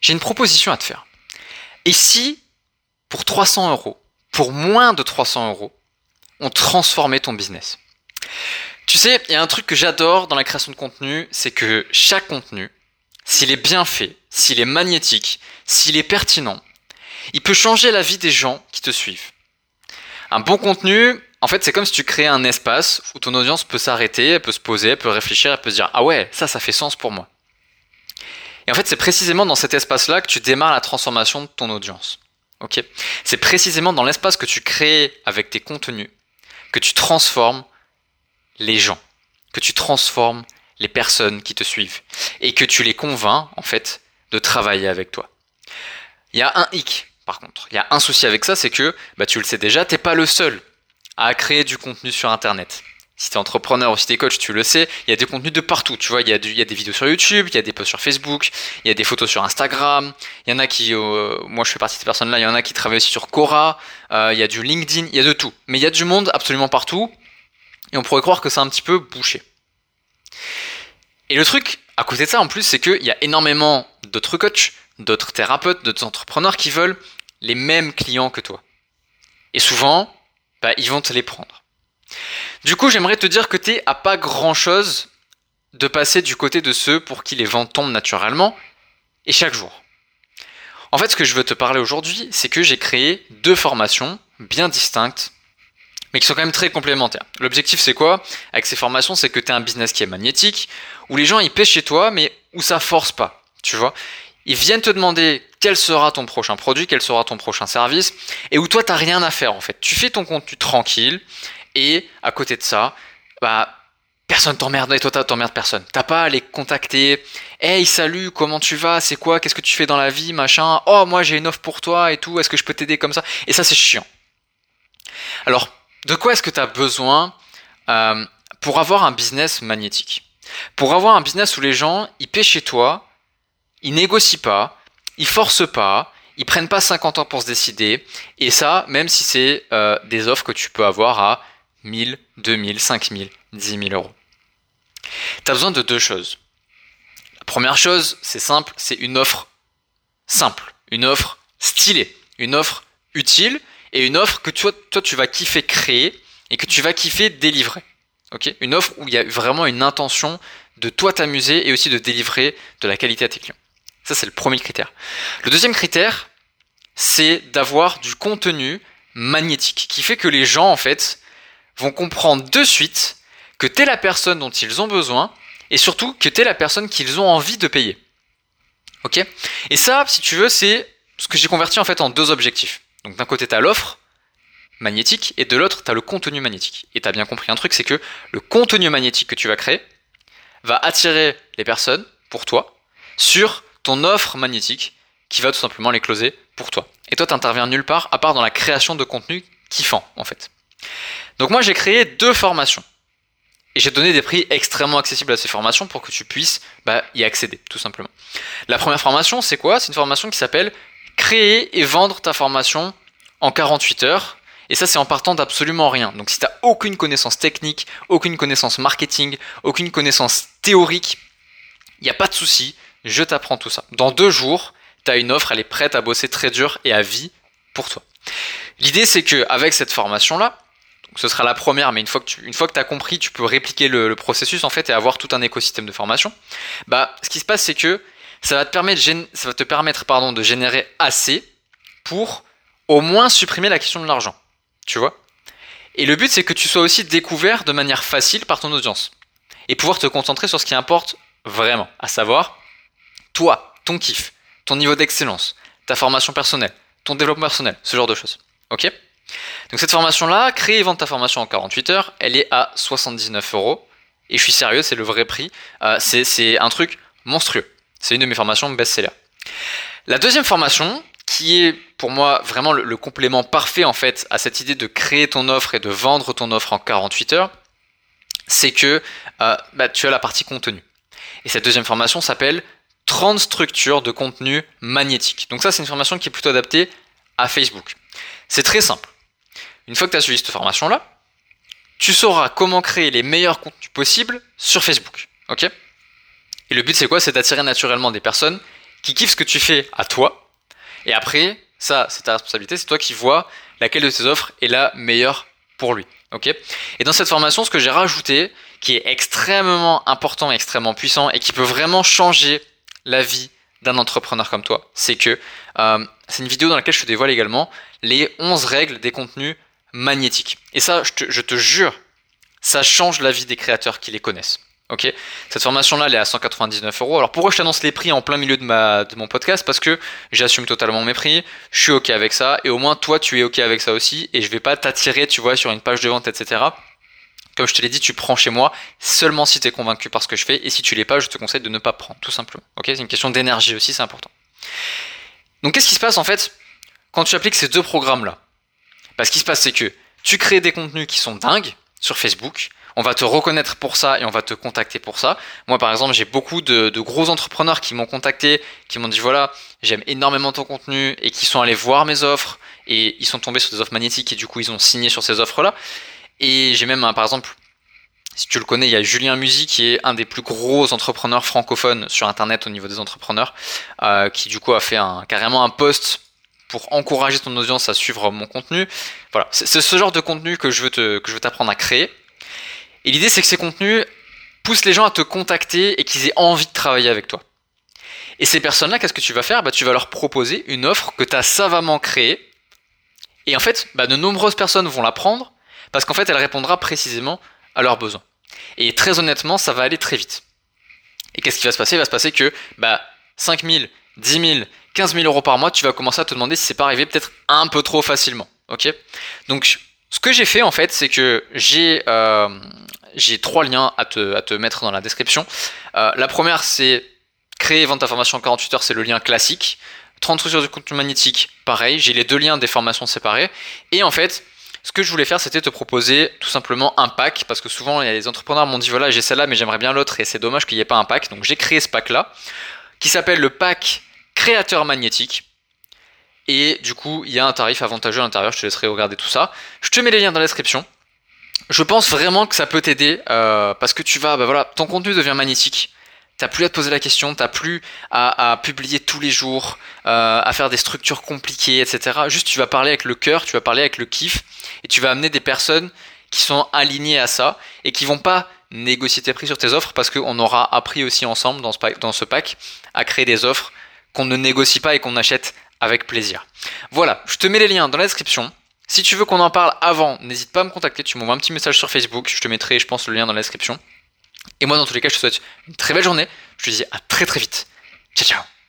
j'ai une proposition à te faire. Et si, pour 300 euros, pour moins de 300 euros, on transformait ton business? Tu sais, il y a un truc que j'adore dans la création de contenu, c'est que chaque contenu, s'il est bien fait, s'il est magnétique, s'il est pertinent, il peut changer la vie des gens qui te suivent. Un bon contenu, en fait, c'est comme si tu créais un espace où ton audience peut s'arrêter, elle peut se poser, elle peut réfléchir, elle peut se dire Ah ouais, ça, ça fait sens pour moi. Et en fait, c'est précisément dans cet espace-là que tu démarres la transformation de ton audience. C'est précisément dans l'espace que tu crées avec tes contenus que tu transformes les gens, que tu transformes les personnes qui te suivent et que tu les convaincs en fait de travailler avec toi. Il y a un hic par contre, il y a un souci avec ça, c'est que bah, tu le sais déjà, t'es pas le seul à créer du contenu sur internet. Si tu es entrepreneur ou si tu es coach, tu le sais, il y a des contenus de partout. Tu vois, il y, a y a des vidéos sur YouTube, il y a des posts sur Facebook, il y a des photos sur Instagram. Il y en a qui, euh, moi je fais partie de ces personnes-là, il y en a qui travaillent aussi sur Quora, euh, il y a du LinkedIn, il y a de tout. Mais il y a du monde absolument partout. Et on pourrait croire que c'est un petit peu bouché. Et le truc, à côté de ça, en plus, c'est qu'il y a énormément d'autres coachs, d'autres thérapeutes, d'autres entrepreneurs qui veulent les mêmes clients que toi. Et souvent, bah, ils vont te les prendre. Du coup, j'aimerais te dire que tu à pas grand chose de passer du côté de ceux pour qui les ventes tombent naturellement et chaque jour. En fait, ce que je veux te parler aujourd'hui, c'est que j'ai créé deux formations bien distinctes, mais qui sont quand même très complémentaires. L'objectif, c'est quoi? Avec ces formations, c'est que tu as un business qui est magnétique, où les gens ils paient chez toi, mais où ça force pas. Tu vois? Ils viennent te demander quel sera ton prochain produit, quel sera ton prochain service, et où toi, tu n'as rien à faire en fait. Tu fais ton contenu tranquille, et à côté de ça, bah, personne t'emmerde et toi t'emmerdes personne. T'as pas à les contacter. Hey, salut, comment tu vas? C'est quoi? Qu'est-ce que tu fais dans la vie? Machin. Oh, moi j'ai une offre pour toi et tout. Est-ce que je peux t'aider comme ça? Et ça, c'est chiant. Alors, de quoi est-ce que tu as besoin euh, pour avoir un business magnétique? Pour avoir un business où les gens, ils paient chez toi, ils négocient pas, ils forcent pas, ils prennent pas 50 ans pour se décider. Et ça, même si c'est euh, des offres que tu peux avoir à 1000, 2000, 5000, 10 000 euros. Tu as besoin de deux choses. La première chose, c'est simple, c'est une offre simple, une offre stylée, une offre utile et une offre que toi, tu vas kiffer créer et que tu vas kiffer délivrer. une offre où il y a vraiment une intention de toi t'amuser et aussi de délivrer de la qualité à tes clients. Ça, c'est le premier critère. Le deuxième critère, c'est d'avoir du contenu magnétique qui fait que les gens, en fait, vont comprendre de suite que tu es la personne dont ils ont besoin et surtout que tu es la personne qu'ils ont envie de payer. Ok? Et ça, si tu veux, c'est ce que j'ai converti en fait en deux objectifs. Donc d'un côté, tu as l'offre magnétique et de l'autre, tu as le contenu magnétique. Et tu as bien compris un truc, c'est que le contenu magnétique que tu vas créer va attirer les personnes pour toi sur ton offre magnétique qui va tout simplement les closer pour toi. Et toi, tu n'interviens nulle part à part dans la création de contenu kiffant en fait. Donc moi j'ai créé deux formations. Et j'ai donné des prix extrêmement accessibles à ces formations pour que tu puisses bah, y accéder, tout simplement. La première formation, c'est quoi? C'est une formation qui s'appelle Créer et vendre ta formation en 48 heures. Et ça, c'est en partant d'absolument rien. Donc si tu n'as aucune connaissance technique, aucune connaissance marketing, aucune connaissance théorique, il n'y a pas de souci, je t'apprends tout ça. Dans deux jours, tu as une offre, elle est prête à bosser très dur et à vie pour toi. L'idée, c'est qu'avec cette formation-là, ce sera la première, mais une fois que tu as compris, tu peux répliquer le, processus en fait et avoir tout un écosystème de formation. Bah, ce qui se passe, c'est que ça va te permettre, de générer assez pour au moins supprimer la question de l'argent. Tu vois? Et le but, c'est que tu sois aussi découvert de manière facile par ton audience et pouvoir te concentrer sur ce qui importe vraiment, à savoir toi, ton kiff, ton niveau d'excellence, ta formation personnelle, ton développement personnel, ce genre de choses. Ok? Donc cette formation-là, créer et vendre ta formation en 48 heures, elle est à 79 euros. Et je suis sérieux, c'est le vrai prix. Euh, c'est un truc monstrueux. C'est une de mes formations best-seller. La deuxième formation, qui est pour moi vraiment le, complément parfait en fait à cette idée de créer ton offre et de vendre ton offre en 48 heures, c'est que euh, bah, tu as la partie contenu. Et cette deuxième formation s'appelle 30 structures de contenu magnétique. Donc ça c'est une formation qui est plutôt adaptée à Facebook. C'est très simple. Une fois que tu as suivi cette formation-là, tu sauras comment créer les meilleurs contenus possibles sur Facebook. Ok? Et le but, c'est quoi? C'est d'attirer naturellement des personnes qui kiffent ce que tu fais à toi. Et après, ça, c'est ta responsabilité, c'est toi qui vois laquelle de tes offres est la meilleure pour lui. Ok? Et dans cette formation, ce que j'ai rajouté, qui est extrêmement important, extrêmement puissant et qui peut vraiment changer la vie d'un entrepreneur comme toi, c'est que euh, c'est une vidéo dans laquelle je te dévoile également les 11 règles des contenus magnétiques. Et ça, je te, jure, ça change la vie des créateurs qui les connaissent. Ok, cette formation-là, elle est à 199 euros. Alors pourquoi je t'annonce les prix en plein milieu de mon podcast? Parce que j'assume totalement mes prix, je suis ok avec ça, et au moins toi, tu es ok avec ça aussi, et je vais pas t'attirer, tu vois, sur une page de vente, etc. Comme je te l'ai dit, tu prends chez moi seulement si tu es convaincu par ce que je fais, et si tu l'es pas, je te conseille de ne pas prendre, tout simplement. Ok, c'est une question d'énergie aussi, c'est important. Donc qu'est-ce qui se passe en fait? Quand tu appliques ces deux programmes-là bah, Ce qui se passe, c'est que tu crées des contenus qui sont dingues sur Facebook, on va te reconnaître pour ça et on va te contacter pour ça. Moi, par exemple, j'ai beaucoup de, gros entrepreneurs qui m'ont contacté, qui m'ont dit voilà, j'aime énormément ton contenu et qui sont allés voir mes offres et ils sont tombés sur des offres magnétiques et du coup ils ont signé sur ces offres-là. Et j'ai même, par exemple, si tu le connais, il y a Julien Musy qui est un des plus gros entrepreneurs francophones sur Internet au niveau des entrepreneurs, euh, qui du coup a fait carrément un post pour encourager ton audience à suivre mon contenu. Voilà, c'est ce genre de contenu que je veux que je veux t'apprendre à créer. Et l'idée, c'est que ces contenus poussent les gens à te contacter et qu'ils aient envie de travailler avec toi. Et ces personnes-là, qu'est-ce que tu vas faire? Bah, Tu vas leur proposer une offre que tu as savamment créée. Et en fait, bah, de nombreuses personnes vont la prendre parce qu'en fait, elle répondra précisément à leurs besoins. Et très honnêtement, ça va aller très vite. Et qu'est-ce qui va se passer? Il va se passer que bah, 5 000, 10 000, 15 000 euros par mois, tu vas commencer à te demander si c'est pas arrivé peut-être un peu trop facilement. Ok? Donc, ce que j'ai fait en fait, c'est que j'ai euh, trois liens à te, mettre dans la description. Euh, la première, c'est créer vente ta formation en 48 heures, c'est le lien classique. 30 trucs sur du contenu magnétique, pareil. J'ai les deux liens des formations séparées. Et en fait, ce que je voulais faire, c'était te proposer tout simplement un pack, parce que souvent, les entrepreneurs m'ont dit voilà, j'ai celle-là, mais j'aimerais bien l'autre, et c'est dommage qu'il n'y ait pas un pack. Donc j'ai créé ce pack-là, qui s'appelle le pack créateur magnétique. Et du coup, il y a un tarif avantageux à l'intérieur, je te laisserai regarder tout ça. Je te mets les liens dans la description. Je pense vraiment que ça peut t'aider euh, parce que tu vas, bah voilà, ton contenu devient magnétique. T'as plus à te poser la question, t'as plus à, publier tous les jours, euh, à faire des structures compliquées, etc. Juste tu vas parler avec le cœur, tu vas parler avec le kiff, et tu vas amener des personnes qui sont alignées à ça et qui vont pas négocier tes prix sur tes offres parce qu'on aura appris aussi ensemble dans ce dans ce pack à créer des offres qu'on ne négocie pas et qu'on achète avec plaisir. Voilà, je te mets les liens dans la description. Si tu veux qu'on en parle avant, n'hésite pas à me contacter, tu m'envoies un petit message sur Facebook, je te mettrai, je pense, le lien dans la description. Et moi, dans tous les cas, je te souhaite une très belle journée. Je te dis à très très vite. Ciao, ciao